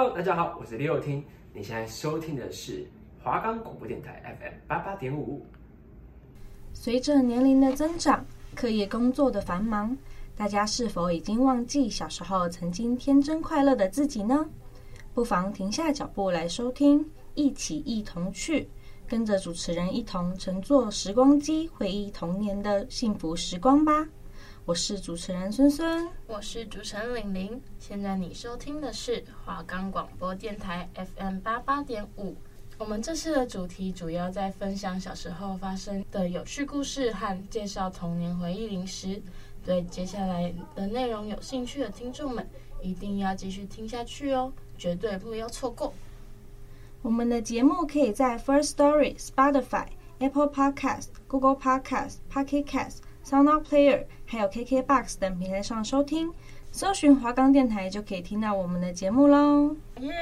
Hello，大家好，我是李友听。你现在收听的是华冈广播电台 FM 八八点五。随着年龄的增长，课业工作的繁忙，大家是否已经忘记小时候曾经天真快乐的自己呢？不妨停下脚步来收听，一起一同去，跟着主持人一同乘坐时光机，回忆童年的幸福时光吧。我是主持人孙孙，我是主持人玲玲。现在你收听的是华冈广播电台 FM 八八点五。我们这次的主题主要在分享小时候发生的有趣故事和介绍童年回忆零食。对接下来的内容有兴趣的听众们，一定要继续听下去哦，绝对不要错过。我们的节目可以在 First Story、Spotify、Apple Podcast、Google Podcast、Pocket Cast、SoundOut Player，还有 KKBOX 等平台上收听。搜寻华冈电台就可以听到我们的节目喽！耶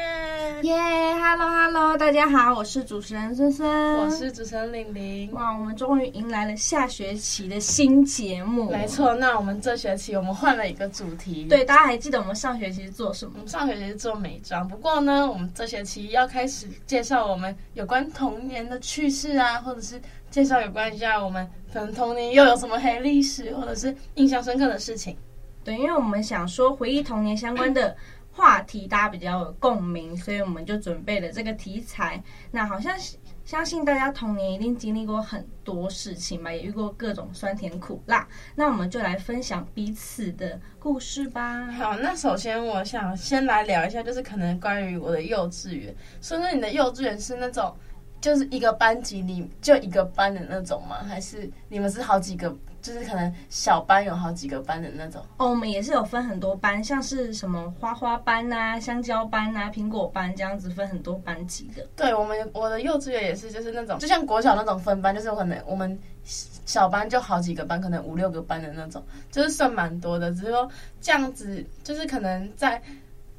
耶！Hello Hello，大家好，我是主持人孙孙，我是主持人玲玲。哇，我们终于迎来了下学期的新节目。没错，那我们这学期我们换了一个主题。对，大家还记得我们上学期是做什么？我们上学期是做美妆，不过呢，我们这学期要开始介绍我们有关童年的趣事啊，或者是介绍有关一下我们可能童年又有什么黑历史，或者是印象深刻的事情。对，因为我们想说回忆童年相关的话题，大家比较有共鸣，所以我们就准备了这个题材。那好像相信大家童年一定经历过很多事情吧，也遇过各种酸甜苦辣。那我们就来分享彼此的故事吧。好，那首先我想先来聊一下，就是可能关于我的幼稚园。说说你的幼稚园是那种，就是一个班级里就一个班的那种吗？还是你们是好几个？就是可能小班有好几个班的那种哦，我们也是有分很多班，像是什么花花班啊、香蕉班啊、苹果班这样子分很多班级的。对，我们我的幼稚园也是，就是那种就像国小那种分班，就是可能我们小班就好几个班，可能五六个班的那种，就是算蛮多的。只是说这样子，就是可能在。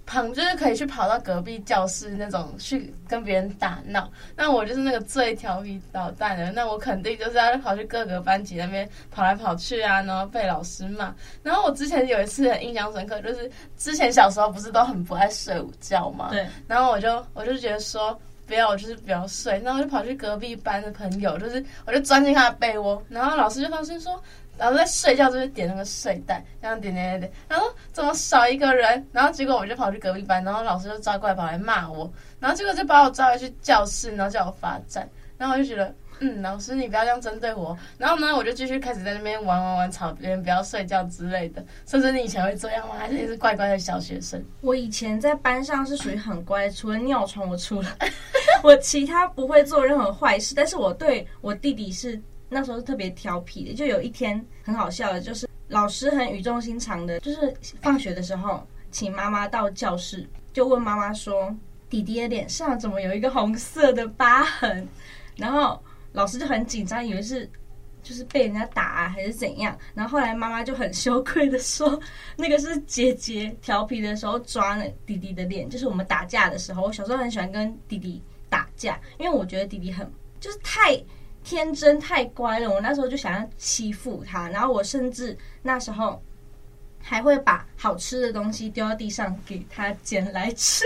旁就是可以去跑到隔壁教室那种去跟别人打闹，那我就是那个最调皮捣蛋的，那我肯定就是要跑去各个班级那边跑来跑去啊，然后被老师骂。然后我之前有一次很印象深刻，就是之前小时候不是都很不爱睡午觉嘛，对。然后我就我就觉得说不要，我就是不要睡，然后我就跑去隔壁班的朋友，就是我就钻进他的被窝，然后老师就发现说。然后在睡觉就是点那个睡袋，这样点点点点，然后怎么少一个人？然后结果我就跑去隔壁班，然后老师就抓过来跑来骂我，然后结果就把我抓回去教室，然后叫我罚站。然后我就觉得，嗯，老师你不要这样针对我。然后呢，我就继续开始在那边玩玩玩，吵别人不要睡觉之类的。甚至你以前会这样吗？还是你是乖乖的小学生？我以前在班上是属于很乖，除了尿床我出来，我其他不会做任何坏事。但是我对我弟弟是。那时候是特别调皮的，就有一天很好笑的，就是老师很语重心长的，就是放学的时候，请妈妈到教室，就问妈妈说：“弟弟的脸上怎么有一个红色的疤痕？”然后老师就很紧张，以为是就是被人家打啊，还是怎样。然后后来妈妈就很羞愧的说：“那个是姐姐调皮的时候抓了弟弟的脸，就是我们打架的时候。我小时候很喜欢跟弟弟打架，因为我觉得弟弟很就是太。”天真太乖了，我那时候就想要欺负他，然后我甚至那时候还会把好吃的东西丢到地上给他捡来吃。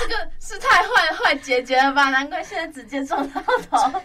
这个是太坏坏姐姐了吧？难怪现在直接撞到头。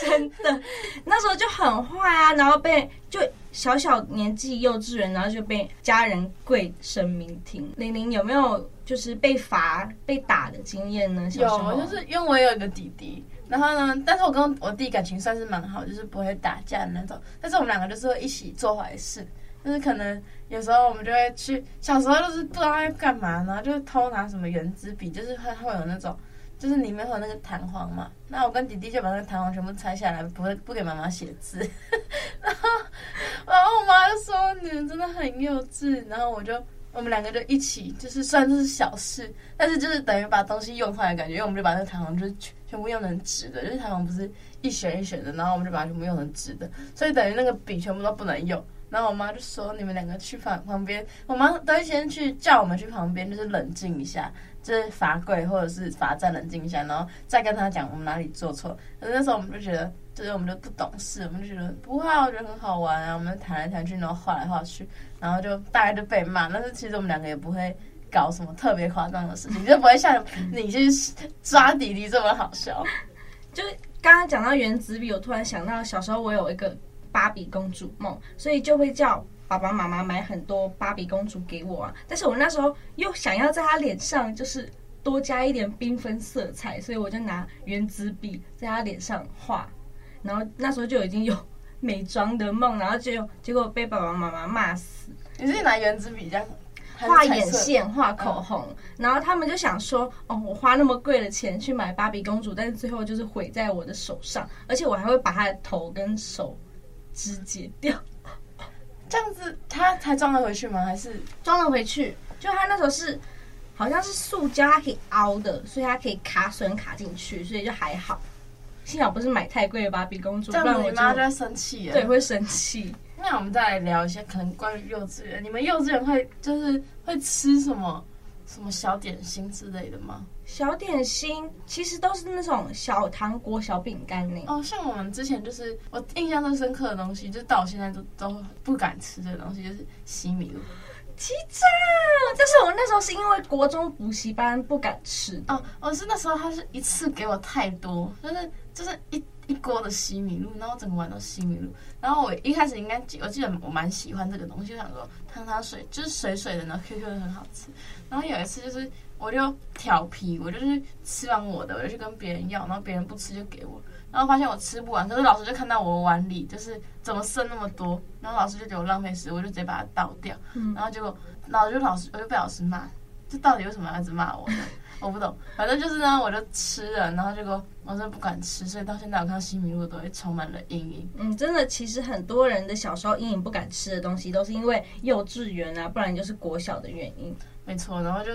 真的，那时候就很坏啊，然后被就小小年纪幼稚园，然后就被家人跪神明听。玲玲有没有就是被罚被打的经验呢？有，就是因为我有一个弟弟。然后呢，但是我跟我弟感情算是蛮好，就是不会打架的那种。但是我们两个就是会一起做坏事，就是可能有时候我们就会去，小时候就是不知道要干嘛，然后就偷拿什么原子笔，就是会会有那种，就是里面会有那个弹簧嘛。那我跟弟弟就把那个弹簧全部拆下来，不会不给妈妈写字。然后，然后我妈就说你们真的很幼稚。然后我就。我们两个就一起，就是虽然这是小事，但是就是等于把东西用坏的感觉，因为我们就把那个弹簧就是全全部用成纸的，就是弹簧不是一旋一旋的，然后我们就把它全部用成纸的，所以等于那个笔全部都不能用。然后我妈就说：“你们两个去旁旁边。”我妈都会先去叫我们去旁边，就是冷静一下，就是罚跪或者是罚站冷静一下，然后再跟他讲我们哪里做错。可是那时候我们就觉得，就是我们就不懂事，我们就觉得不会，我觉得很好玩啊，我们弹来弹去，然后画来画去。然后就大概就被骂，但是其实我们两个也不会搞什么特别夸张的事情，就不会像你去抓弟弟这么好笑。就刚刚讲到原子笔，我突然想到小时候我有一个芭比公主梦，所以就会叫爸爸妈妈买很多芭比公主给我啊。但是我那时候又想要在她脸上就是多加一点缤纷色彩，所以我就拿原子笔在她脸上画。然后那时候就已经有美妆的梦，然后就结果被爸爸妈妈骂死。你是拿原子笔这样画眼线、画口红，嗯、然后他们就想说：“哦，我花那么贵的钱去买芭比公主，但是最后就是毁在我的手上，而且我还会把她的头跟手肢解掉。”这样子，他才装得回去吗？还是装得回去？就他那时候是好像是塑胶，它可以凹的，所以它可以卡榫卡进去，所以就还好。幸好不是买太贵的芭比公主，不然我妈就会生气。对，会生气。那我们再来聊一些可能关于幼稚园，你们幼稚园会就是会吃什么什么小点心之类的吗？小点心其实都是那种小糖果、小饼干呢。哦，像我们之前就是我印象最深刻的东西，就是到我现在都都不敢吃的东西，就是西米露。其实，但是我那时候是因为国中补习班不敢吃哦。我是那时候他是一次给我太多，就是就是一一锅的西米露，然后整个碗都西米露。然后我一开始应该记，我记得我蛮喜欢这个东西，我想说汤汤水就是水水的，然后 Q Q 的很好吃。然后有一次就是我就调皮，我就是吃完我的，我就去跟别人要，然后别人不吃就给我。然后发现我吃不完，可是老师就看到我碗里就是怎么剩那么多，然后老师就觉得我浪费食物，我就直接把它倒掉。嗯、然后结果老师就老师我就被老师骂，这到底为什么要一直骂我呢？我不懂。反正就是呢，我就吃了，然后结果我真的不敢吃，所以到现在我看到西米露都会充满了阴影。嗯，真的，其实很多人的小时候阴影不敢吃的东西，都是因为幼稚园啊，不然就是国小的原因。没错，然后就。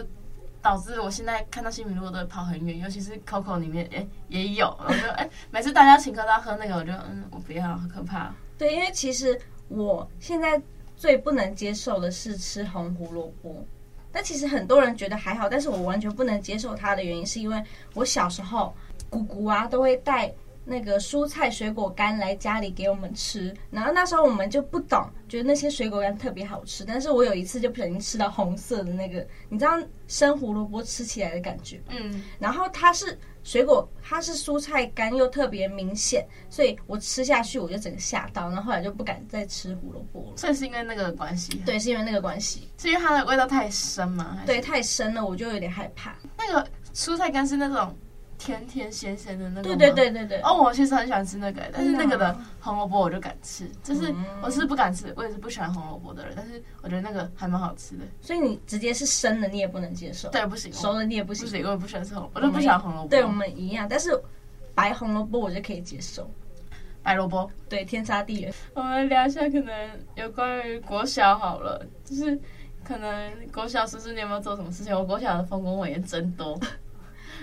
导致我现在看到西米露都会跑很远，尤其是 Coco 里面，哎，也有，我就哎，每次大家请客都要喝那个，我就嗯，我不要，好可怕。对，因为其实我现在最不能接受的是吃红胡萝卜，但其实很多人觉得还好，但是我完全不能接受它的原因，是因为我小时候姑姑啊都会带。那个蔬菜水果干来家里给我们吃，然后那时候我们就不懂，觉得那些水果干特别好吃。但是我有一次就不小心吃到红色的那个，你知道生胡萝卜吃起来的感觉？嗯。然后它是水果，它是蔬菜干又特别明显，所以我吃下去我就整个吓到，然后后来就不敢再吃胡萝卜了。所以是因为那个关系？对，是因为那个关系。是因为它的味道太深吗？对，太深了，我就有点害怕。那个蔬菜干是那种。甜甜咸咸的那个，对对对对对。哦，我其实很喜欢吃那个，但是那个的红萝卜我就敢吃，就是我是不敢吃，我也是不喜欢红萝卜的人，但是我觉得那个还蛮好吃的。所以你直接是生的，你也不能接受？对，不行。熟的你也不行？不行，我也不喜欢吃红，我就不喜欢红萝卜。对我们一样，但是白红萝卜我就可以接受。白萝卜，对，天差地远。我们聊一下可能有关于国小好了，就是可能国小叔叔你有没有做什么事情？我国小的丰功伟业真多。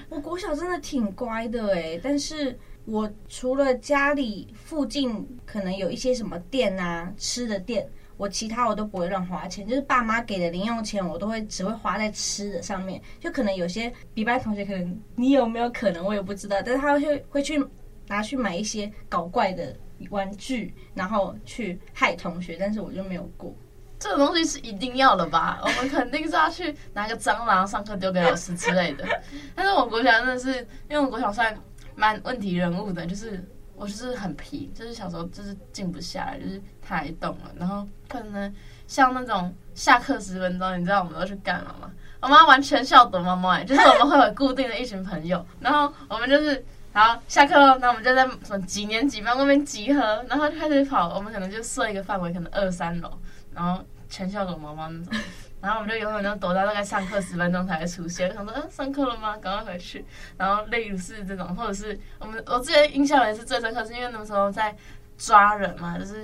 我国小真的挺乖的诶，但是我除了家里附近可能有一些什么店啊，吃的店，我其他我都不会乱花钱，就是爸妈给的零用钱，我都会只会花在吃的上面。就可能有些比班同学，可能你有没有可能我也不知道，但是他会会去拿去买一些搞怪的玩具，然后去害同学，但是我就没有过。这个东西是一定要的吧？我们肯定是要去拿个蟑螂上课丢给老师之类的。但是我国小真的是，因为我国小算蛮问题人物的，就是我就是很皮，就是小时候就是静不下来，就是太动了。然后可能像那种下课十分钟，你知道我们都去干嘛吗？我们要玩全校躲猫猫，哎，就是我们会有固定的一群朋友，然后我们就是，好下课了，那我们就在什么几年几班外面集合，然后就开始跑。我们可能就设一个范围，可能二三楼。然后全校躲猫猫那种，然后我们就永远都躲到大概上课十分钟才会出现。想说，嗯，上课了吗？赶快回去。然后类似这种，或者是我们我之前印象也是最深刻，是因为那时候在抓人嘛，就是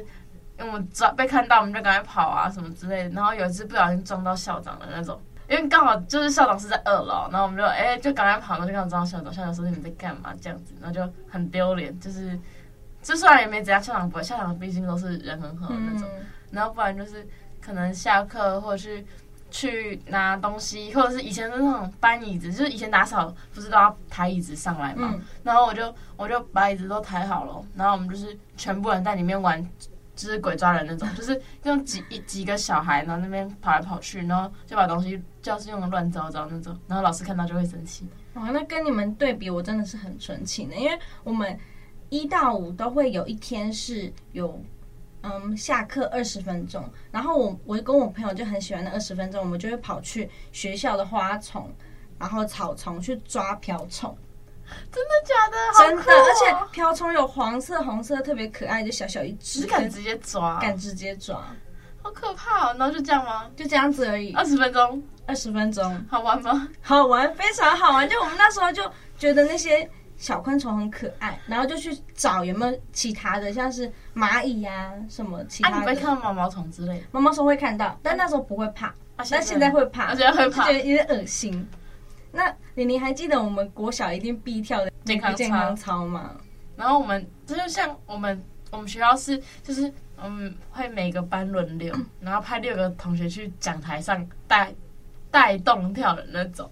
因为我们抓被看到，我们就赶快跑啊什么之类的。然后有一次不小心撞到校长的那种，因为刚好就是校长是在二楼，然后我们就哎就赶快跑，然后就刚好撞到校长。校长说你们在干嘛？这样子，然后就很丢脸。就是就算也没怎样，校长不会，校长毕竟都是人很好的那种。嗯然后不然就是可能下课或者是去拿东西，或者是以前的那种搬椅子，就是以前打扫不是都要抬椅子上来嘛？嗯、然后我就我就把椅子都抬好了，然后我们就是全部人在里面玩就是鬼抓人那种，就是用几一几个小孩，然后那边跑来跑去，然后就把东西教室用的乱糟糟那种，然后老师看到就会生气。哦，那跟你们对比，我真的是很纯情的，因为我们一到五都会有一天是有，嗯，下课二十分钟，然后我我跟我朋友就很喜欢那二十分钟，我们就会跑去学校的花丛，然后草丛去抓瓢虫。真的假的？真的，而且瓢虫有黄色、红色，特别可爱，就小小一只，只敢直接抓，敢直接抓，好可怕哦！然后就这样吗？就这样子而已。二十分钟，二十分钟，好玩吗？好玩，非常好玩。就我们那时候就觉得那些小昆虫很可爱，然后就去找有没有其他的，像是蚂蚁呀、啊、什么其他的。啊，你会看到毛毛虫之类的？毛毛虫会看到，但那时候不会怕，啊、但现在会怕，我 觉得会怕，觉得有点恶心。那玲玲还记得我们国小一定必跳的健康健康操吗？然后我们这就像我们我们学校是就是嗯会每个班轮流，然后派六个同学去讲台上带带动跳的那种。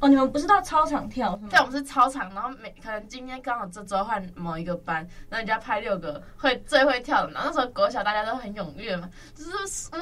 哦，你们不是到操场跳？对，我们是操场，然后每可能今天刚好这周换某一个班，然后人家拍六个会最会跳的，然后那时候国小大家都很踊跃嘛，就是我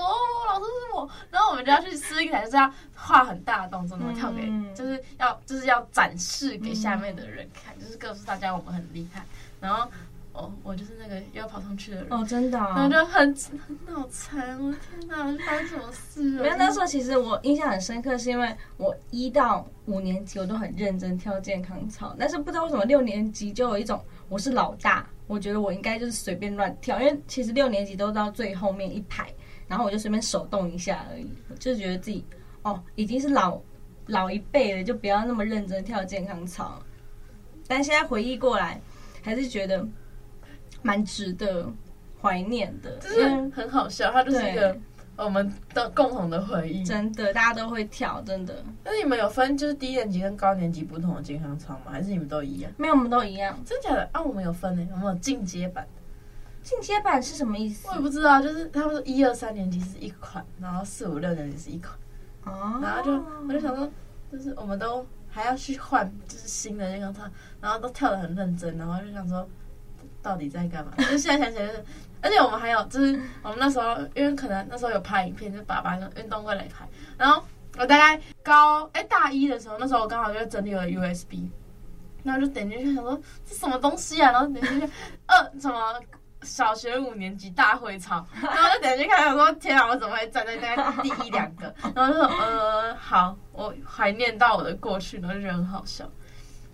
老师是我，然后我们就要去撕一台，就是要画很大的动作，然后跳给，嗯、就是要就是要展示给下面的人看，嗯、就是告诉大家我们很厉害，然后。哦，我就是那个又要跑上去的人哦，真的、哦，然后就很很脑残，我天哪，发生什么事了？没有，那时候其实我印象很深刻，是因为我一到五年级我都很认真跳健康操，但是不知道为什么六年级就有一种我是老大，我觉得我应该就是随便乱跳，因为其实六年级都到最后面一排，然后我就随便手动一下而已，就是觉得自己哦已经是老老一辈了，就不要那么认真跳健康操。但现在回忆过来，还是觉得。蛮值得怀念的，就是很好笑，它就是一个我们的共同的回忆。真的，大家都会跳，真的。那你们有分就是低年级跟高年级不同的健康操吗？还是你们都一样？没有，我们都一样。真假的？啊，我们有分诶，我们有进阶版。进阶版是什么意思？我也不知道，就是他们说一二三年级是一款，然后四五六年级是一款。哦。然后就我就想说，就是我们都还要去换，就是新的健康操，然后都跳的很认真，然后就想说。到底在干嘛？就现在想起来，就是，而且我们还有，就是我们那时候，因为可能那时候有拍影片，就爸爸用运动会来拍。然后我大概高哎、大一的时候，那时候我刚好就整理了 USB，然后就点进去想说这什么东西啊？然后点进去，呃，什么小学五年级大会操，然后就点进去看，想说天啊，我怎么会站在大概第一两个？然后就说呃好，我怀念到我的过去，然后就觉得很好笑。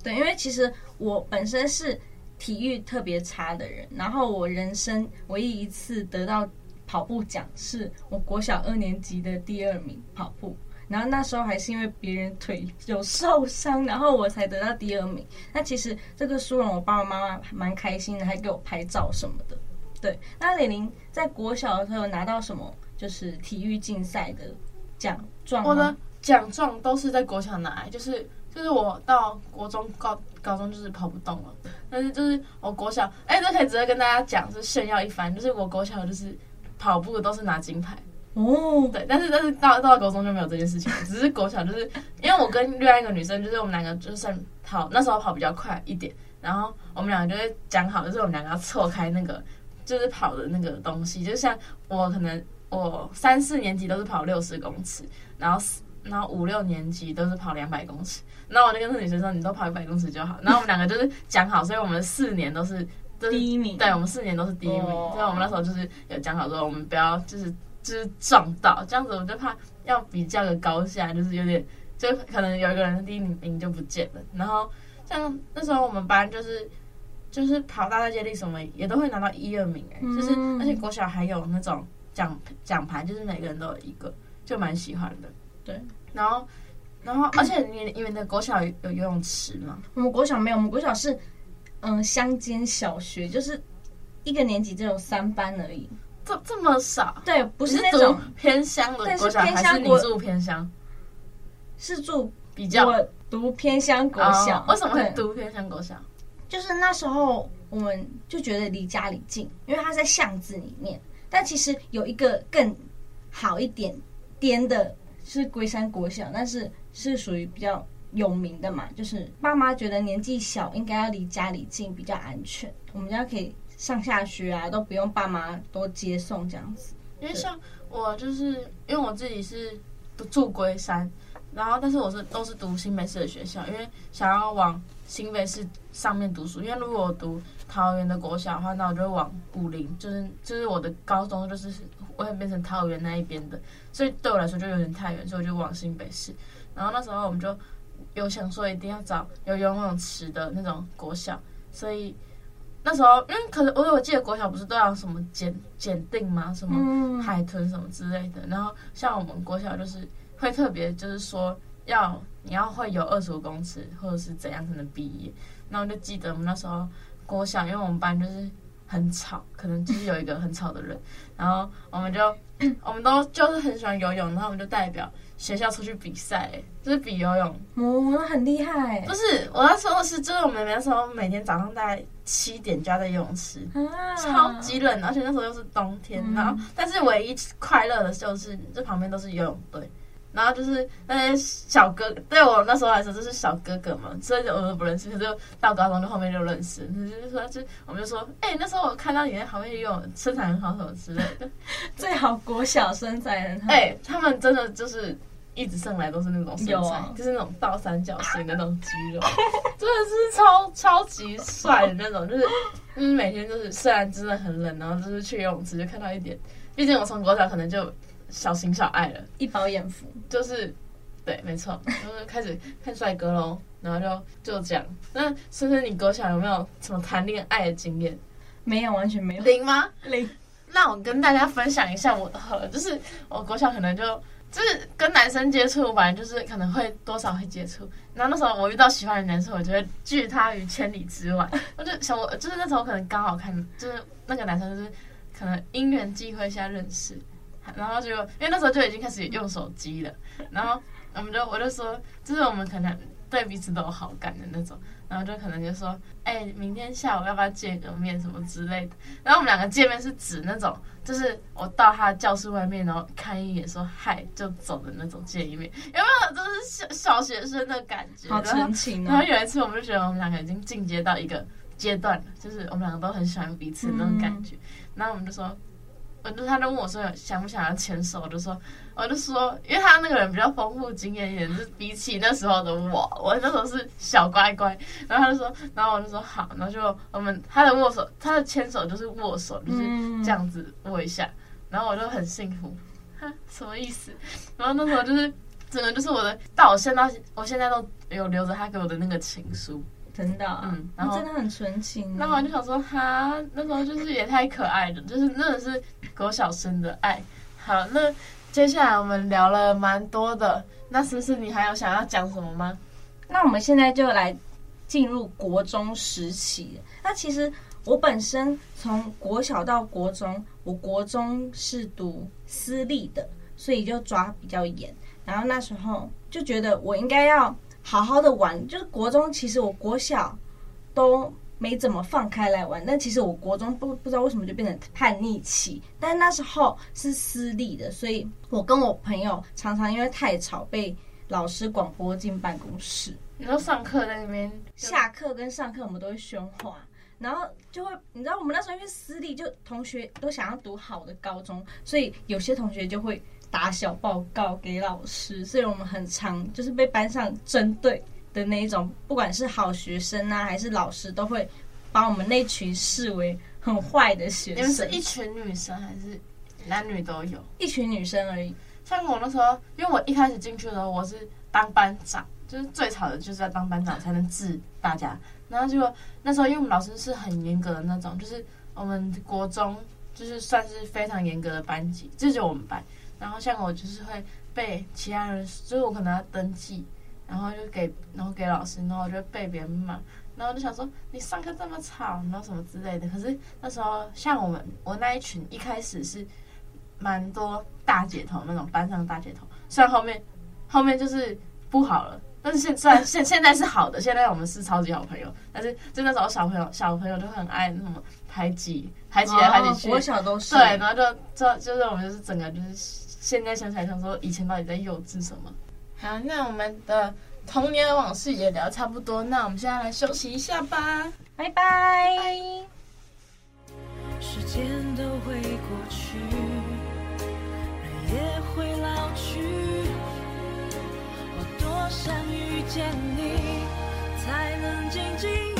对，因为其实我本身是。体育特别差的人，然后我人生唯一一次得到跑步奖，是我国小二年级的第二名跑步。然后那时候还是因为别人腿有受伤，然后我才得到第二名。那其实这个殊荣，我爸爸妈妈蛮开心的，还给我拍照什么的。对，那李玲在国小的时候有拿到什么？就是体育竞赛的奖状吗？我的奖状都是在国小拿，就是。就是我到国中、高高中就是跑不动了，但是就是我国小，哎、欸，这可以直接跟大家讲，是炫耀一番。就是我国小就是跑步都是拿金牌哦，对，但是但是到到了国中就没有这件事情，只是国小就是因为我跟另外一个女生，就是我们两个就是跑那时候跑比较快一点，然后我们两个就会讲好，就是我们两个要错开那个就是跑的那个东西，就像我可能我三四年级都是跑六十公尺，然后然后五六年级都是跑两百公尺。那我就跟那女生说，你都跑一百公尺就好。然后我们两个就是讲好，所以我们四年都是第一名。对，我们四年都是第一名。所以我们那时候就是有讲好说，我们不要就是就是撞到这样子，我就怕要比较个高下，就是有点就可能有一个人第一名就不见了。然后像那时候我们班就是就是跑大赛接力什么也都会拿到一二名哎、欸，就是而且国小还有那种奖奖牌，就是每个人都有一个，就蛮喜欢的。对，然后。然后，而且你你们的国小有游泳池吗？我们国小没有，我们国小是嗯乡间小学，就是一个年级只有三班而已，这这么少？对，不是那种偏乡的国小，偏乡还是你住偏乡？是住比较我读偏乡国小。哦，为什么会读偏乡国小？就是那时候我们就觉得离家里近，因为它在巷子里面。但其实有一个更好一点颠的是龟山国小，但是。是属于比较有名的嘛，就是爸妈觉得年纪小应该要离家里近比较安全，我们家可以上下学啊都不用爸妈多接送这样子。因为像我就是因为我自己是住龟山，然后但是我是都是读新北市的学校，因为想要往新北市上面读书。因为如果我读桃园的国小的话，那我就会往武林，就是就是我的高中就是会变成桃园那一边的，所以对我来说就有点太远，所以我就往新北市。然后那时候我们就有想说一定要找有游泳池的那种国小，所以。那时候，因为可是我我记得国小不是都要什么检检定吗？什么海豚什么之类的。然后像我们国小就是会特别就是说要你要会游二十五公尺或者是怎样才能毕业。然后我就记得我们那时候国小，因为我们班就是很吵，可能就是有一个很吵的人，然后 我们就 我们都就是很喜欢游泳，然后我们就代表。学校出去比赛，就是比游泳，哦，那很厉害。不是，我那时候是，就是我们那时候每天早上大概七点就要在游泳池，啊、超级冷，而且那时候又是冬天。嗯、然后，但是唯一快乐的就是，这旁边都是游泳队，然后就是那些小哥，对我那时候来说就是小哥哥嘛，所以我都不认识。可是到高中就后面就认识，就是说，就我们就说，哎、欸，那时候我看到你在旁边游泳，身材很好，什么之类的。最好国小身材很好，哎、欸，他们真的就是。一直上来都是那种身材，啊、就是那种倒三角形的那种肌肉，真的是超超级帅的那种，就是就是每天就是虽然真的很冷，然后就是去游泳池就看到一点，毕竟我从国小可能就小情小爱了，一饱眼福，就是对，没错，就是开始看帅哥喽，然后就就这样。那孙孙，你国小有没有什么谈恋爱的经验？没有，完全没有。零吗？零。那我跟大家分享一下我的好了，就是我国小可能就。就是跟男生接触，反正就是可能会多少会接触。然后那时候我遇到喜欢的男生，我就会拒他于千里之外。我就想，我就是那时候可能刚好看，就是那个男生就是可能因缘际会下认识，然后就因为那时候就已经开始用手机了，然后我们就我就说，就是我们可能对彼此都有好感的那种。然后就可能就说，哎、欸，明天下午要不要见个面什么之类的。然后我们两个见面是指那种，就是我到他的教室外面，然后看一眼说嗨就走的那种见一面，有没有？就是小小学生的感觉，好纯情啊。然后有一次我们就觉得我们两个已经进阶到一个阶段了，就是我们两个都很喜欢彼此的那种感觉。嗯、然后我们就说。我就他就问我说想不想要牵手，我就说我就说，因为他那个人比较丰富经验一点，就是比起那时候的我，我那时候是小乖乖。然后他就说，然后我就说好，然后就我们他的握手，他的牵手就是握手，就是这样子握一下。然后我就很幸福，哈，什么意思？然后那时候就是整个就是我的，到我现在我现在都有留着他给我的那个情书。真的，嗯，然后真的很纯情。然后我就想说，哈，那时候就是也太可爱了，就是真的是狗小生的爱。好，那接下来我们聊了蛮多的，那思思你还有想要讲什么吗？那我们现在就来进入国中时期。那其实我本身从国小到国中，我国中是读私立的，所以就抓比较严。然后那时候就觉得我应该要。好好的玩，就是国中，其实我国小都没怎么放开来玩，但其实我国中不不知道为什么就变成叛逆期。但那时候是私立的，所以我跟我朋友常常因为太吵被老师广播进办公室。你说上课在那边，下课跟上课我们都会喧哗，然后就会你知道我们那时候因为私立，就同学都想要读好的高中，所以有些同学就会。打小报告给老师，所以我们很常就是被班上针对的那一种，不管是好学生啊，还是老师，都会把我们那群视为很坏的学生。你们是一群女生还是男女都有？一群女生而已。像我那时候，因为我一开始进去的时候，我是当班长，就是最吵的就是要当班长才能治大家。然后结果那时候，因为我们老师是很严格的那种，就是我们国中就是算是非常严格的班级，这就是我们班。然后像我就是会被其他人，就是我可能要登记，然后就给，然后给老师，然后我就被别人骂，然后我就想说你上课这么吵，然后什么之类的。可是那时候像我们我那一群一开始是蛮多大姐头那种班上大姐头，虽然后面后面就是不好了，但是现虽然现现在是好的，现在我们是超级好朋友，但是就那时候小朋友小朋友就很爱那种排挤排挤来排挤去，我小都是对，然后就就就是我们就是整个就是。现在想起来，想说以前到底在幼稚什么？好，那我们的童年的往事也聊差不多，那我们现在来休息一下吧，拜拜。时间都会过去，人也会老去。我多想遇见你，才能紧紧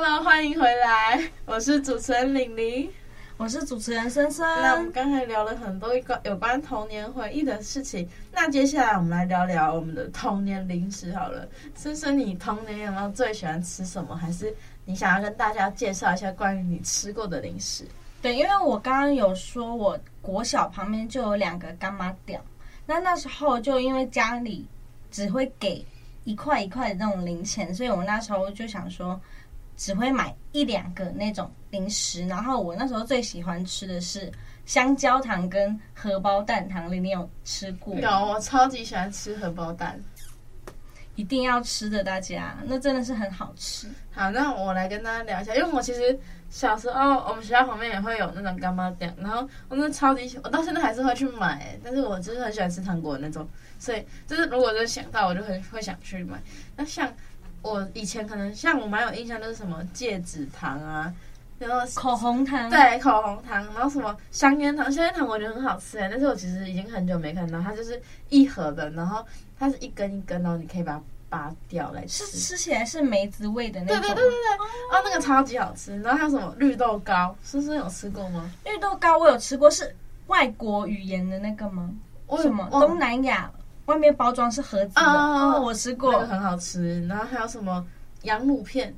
Hello，欢迎回来，我是主持人玲玲。我是主持人森森。那我们刚才聊了很多一个有关童年回忆的事情，那接下来我们来聊聊我们的童年零食好了。森森，你童年有没有最喜欢吃什么？还是你想要跟大家介绍一下关于你吃过的零食？对，因为我刚刚有说，我国小旁边就有两个干妈店，那那时候就因为家里只会给一块一块的那种零钱，所以我那时候就想说。只会买一两个那种零食，然后我那时候最喜欢吃的是香蕉糖跟荷包蛋糖，你有吃过？有，我超级喜欢吃荷包蛋，一定要吃的，大家，那真的是很好吃。好，那我来跟大家聊一下，因为我其实小时候我们学校旁边也会有那种干妈店，然后我真的超级喜，我到现在还是会去买，但是我就是很喜欢吃糖果的那种，所以就是如果就是想到，我就很会想去买。那像。我以前可能像我蛮有印象，就是什么戒指糖啊，然后口红糖，对，口红糖，然后什么香烟糖，香烟糖我觉得很好吃哎，但是我其实已经很久没看到，它就是一盒的，然后它是一根一根，然后你可以把它拔掉来吃，吃起来是梅子味的那种，对对对对对，哦，那个超级好吃，然后还有什么绿豆糕，思思有吃过吗？绿豆糕我有吃过，是外国语言的那个吗？为什么东南亚？外面包装是盒子的哦，哦，我吃过，那个很好吃。然后还有什么羊乳片？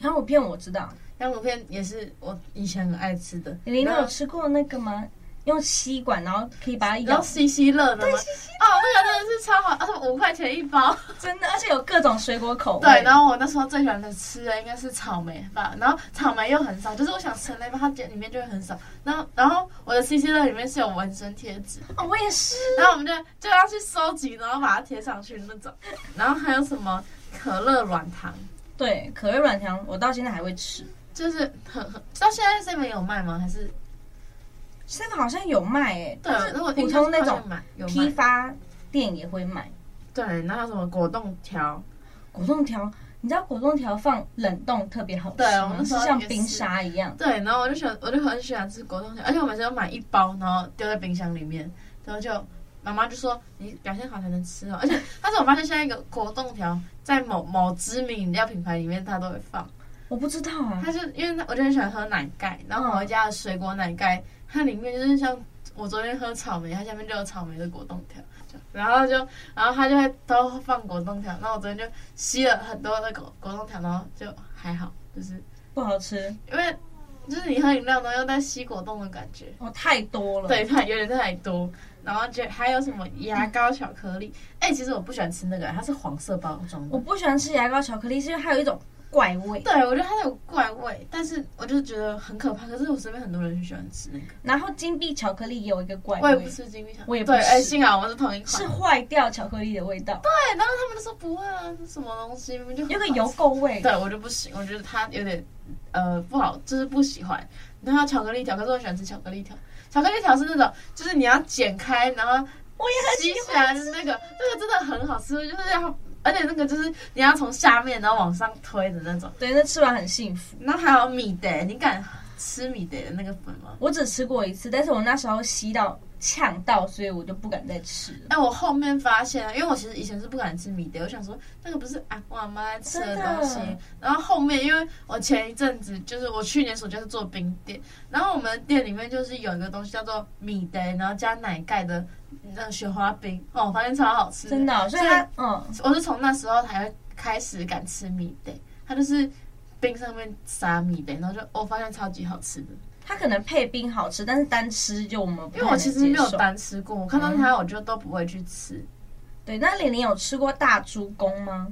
羊乳片我知道，羊乳片也是我以前很爱吃的。你有吃过那个吗？用吸管，然后可以把它咬，吸吸乐的吗？对，吸吸哦，那个真的是超好，而且五块钱一包，真的，而且有各种水果口味。对，然后我那时候最喜欢的吃的应该是草莓吧，然后草莓又很少，就是我想吃那包，它里面就会很少。然后，然后我的吸吸乐里面是有纹身贴纸，哦，我也是。然后我们就就要去收集，然后把它贴上去那种。然后还有什么可乐软糖？对，可乐软糖我到现在还会吃，就是很很到现在这边有卖吗？还是？现在好像有卖诶、欸，对，如果普通那种批发店也会卖。对，然后什么果冻条？果冻条，你知道果冻条放冷冻特别好吃，对，我们是像冰沙一样。对，然后我就喜欢，我就很喜欢吃果冻条，而且我每次都买一包，然后丢在冰箱里面，然后就妈妈就说你表现好才能吃哦。而且，但是我发现现在一个果冻条在某某知名饮料品牌里面，它都会放。我不知道啊，它是因为我就很喜欢喝奶盖，然后我回家的水果奶盖。嗯它里面就是像我昨天喝草莓，它下面就有草莓的果冻条，然后就然后它就会都放果冻条，然后我昨天就吸了很多的果 果冻条，然后就还好，就是。不好吃，因为就是你喝饮料呢又带吸果冻的感觉，哦，太多了，对，太有点太多，然后就还有什么牙膏巧克力，哎、嗯欸，其实我不喜欢吃那个，它是黄色包装的，我不喜欢吃牙膏巧克力，是因为它有一种。怪味，对，我觉得它有怪味，但是我就觉得很可怕。可是我身边很多人很喜欢吃那个。然后金币巧克力也有一个怪味，我也不吃金币巧克力，我也不吃。哎，幸好我们是同一款，是坏掉巧克力的味道。对，然后他们都说不会啊，是什么东西？明明就有个油垢味。对，我就不行，我觉得它有点呃不好，就是不喜欢。然后巧克力条，可是我喜欢吃巧克力条。巧克力条是那种，就是你要剪开，然后我也很喜欢的那个，那个真的很好吃，就是要。而且那个就是你要从下面然后往上推的那种，对，那吃完很幸福。然后还有米德，你敢吃米德的那个粉吗？我只吃过一次，但是我那时候吸到呛到，所以我就不敢再吃了。哎，我后面发现，因为我其实以前是不敢吃米的，我想说那个不是啊，我妈在吃的东西。然后后面，因为我前一阵子就是我去年暑假是做冰店，然后我们店里面就是有一个东西叫做米德，然后加奶盖的。那个雪花冰哦，我发现超好吃，真的、哦。所以它，嗯，我是从那时候才会开始敢吃米德，它就是冰上面撒米德，然后就我、哦、发现超级好吃的。它可能配冰好吃，但是单吃就我们不，因为我其实没有单吃过，我看到它我就都不会去吃。嗯、对，那玲玲有吃过大猪公吗？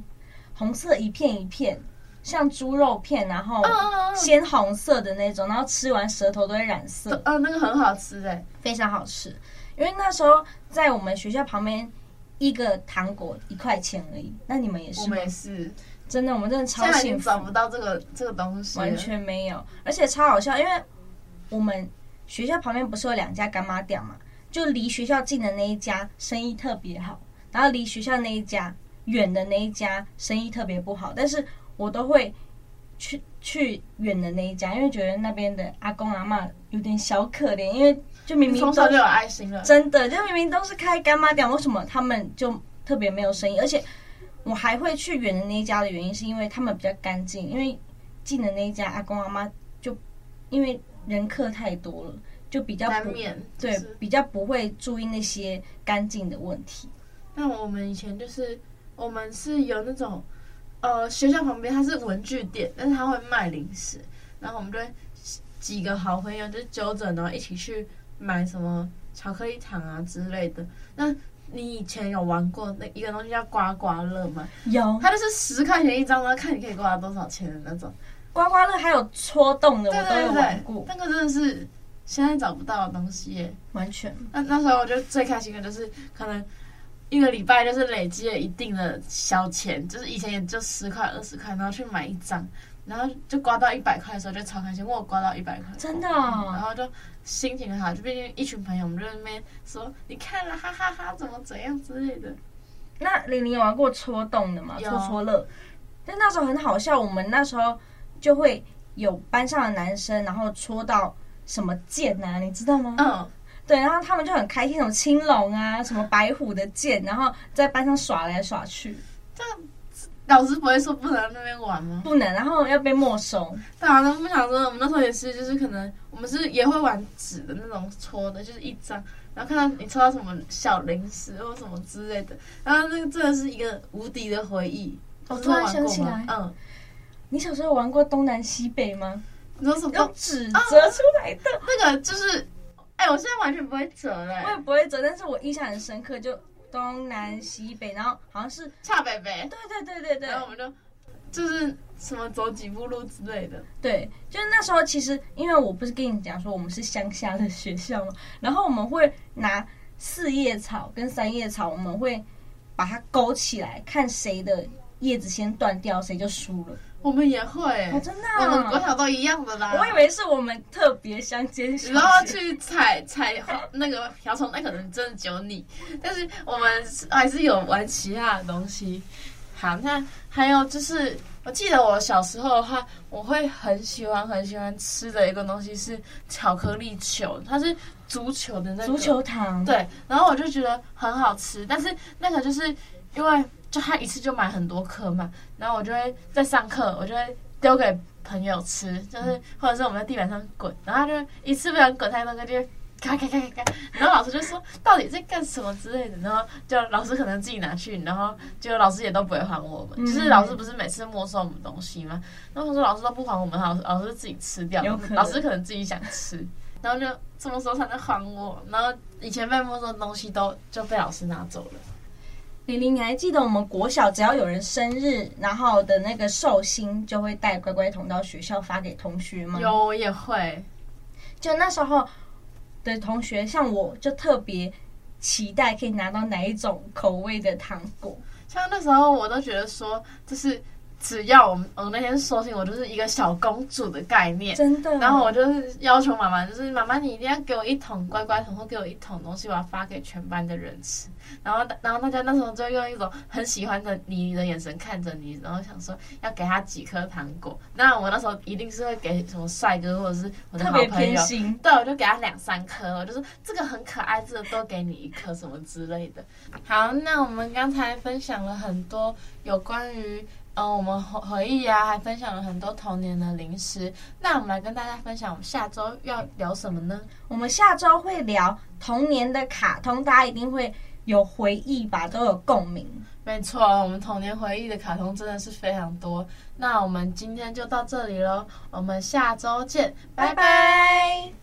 红色一片一片，像猪肉片，然后鲜红色的那种，然后吃完舌头都会染色。嗯、呃，那个很好吃哎，非常好吃。因为那时候在我们学校旁边，一个糖果一块钱而已。那你们也是吗？我们也是，真的，我们真的超幸福。找不到这个这个东西，完全没有，而且超好笑。因为我们学校旁边不是有两家干妈店嘛？就离学校近的那一家生意特别好，然后离学校那一家远的那一家生意特别不好。但是我都会去去远的那一家，因为觉得那边的阿公阿嬷有点小可怜，因为就明明从小就有爱心了，真的，就明明都是开干妈店，为什么他们就特别没有生意？而且我还会去远的那一家的原因，是因为他们比较干净，因为近的那一家阿公阿妈就因为人客太多了。就比较不对，比较不会注意那些干净的问题。那我们以前就是我们是有那种呃学校旁边它是文具店，但是它会卖零食，然后我们就会几个好朋友就揪着，然后一起去买什么巧克力糖啊之类的。那你以前有玩过那一个东西叫刮刮乐吗？有，它就是十块钱一张，然后看你可以刮多少钱的那种。刮刮乐还有戳洞的，我都有玩过。那个真的是。现在找不到的东西耶，完全。那那时候我觉得最开心的就是可能一个礼拜就是累积了一定的小钱，就是以前也就十块二十块，然后去买一张，然后就刮到一百块的时候就超开心，我刮到一百块，真的、哦嗯，然后就心情很好，就毕竟一群朋友，我们就在那边说你看了，哈哈哈哈，怎么怎样之类的。那玲玲有玩过戳洞的吗？戳戳乐，但那时候很好笑，我们那时候就会有班上的男生，然后戳到。什么剑呐、啊？你知道吗？嗯，对，然后他们就很开心，什么青龙啊，什么白虎的剑，然后在班上耍来耍去。这老师不会说不能在那边玩吗？不能，然后要被没收。对啊，那我们想说，我们那时候也是，就是可能我们是也会玩纸的那种戳的，就是一张，然后看到你抽到什么小零食或什么之类的，然后那个真的是一个无敌的回忆。我突然想起来，嗯，你小时候玩过东南西北吗？用什么用纸折出来的？哦、那个就是，哎，我现在完全不会折嘞，我也不会折，但是我印象很深刻，就东南西北，然后好像是差北北，对对对对对，然后我们就就是什么走几步路之类的，对，就是那时候其实因为我不是跟你讲说我们是乡下的学校嘛，然后我们会拿四叶草跟三叶草，我们会把它勾起来，看谁的叶子先断掉，谁就输了。我们也会，哦、真的、啊，我们国小都一样的啦。我以为是我们特别相间然后去采采那个瓢虫，那可能真的只有你。但是我们还是有玩其他的东西。好，那还有就是，我记得我小时候的话，我会很喜欢很喜欢吃的一个东西是巧克力球，它是足球的那个足球糖。对，然后我就觉得很好吃，但是那个就是因为。就他一次就买很多颗嘛，然后我就会在上课，我就会丢给朋友吃，就是或者是我们在地板上滚，然后他就一次不小心滚太多个，就咔咔咔咔咔，然后老师就说到底在干什么之类的，然后就老师可能自己拿去，然后就老师也都不会还我们，就是老师不是每次没收我们东西吗？然后他说老师都不还我们，老师老师就自己吃掉，老师可能自己想吃，然后就什么时候才能还我？然后以前被没收的东西都就被老师拿走了。玲玲，你还记得我们国小只要有人生日，然后的那个寿星就会带乖乖桶到学校发给同学吗？有，我也会。就那时候的同学，像我就特别期待可以拿到哪一种口味的糖果。像那时候我都觉得说，就是。只要我们我那天收信，我就是一个小公主的概念，真的。然后我就是要求妈妈，就是妈妈你一定要给我一桶乖乖桶，或给我一桶东西，我要发给全班的人吃。然后然后大家那时候就用一种很喜欢的你的眼神看着你，然后想说要给他几颗糖果。那我那时候一定是会给什么帅哥或者是我的好朋友，偏心。对，我就给他两三颗，我就说这个很可爱，这个多给你一颗什么之类的。好，那我们刚才分享了很多有关于。嗯，我们回回忆啊，还分享了很多童年的零食。那我们来跟大家分享，我们下周要聊什么呢？我们下周会聊童年的卡通，大家一定会有回忆吧，都有共鸣。没错，我们童年回忆的卡通真的是非常多。那我们今天就到这里喽，我们下周见，拜拜。拜拜。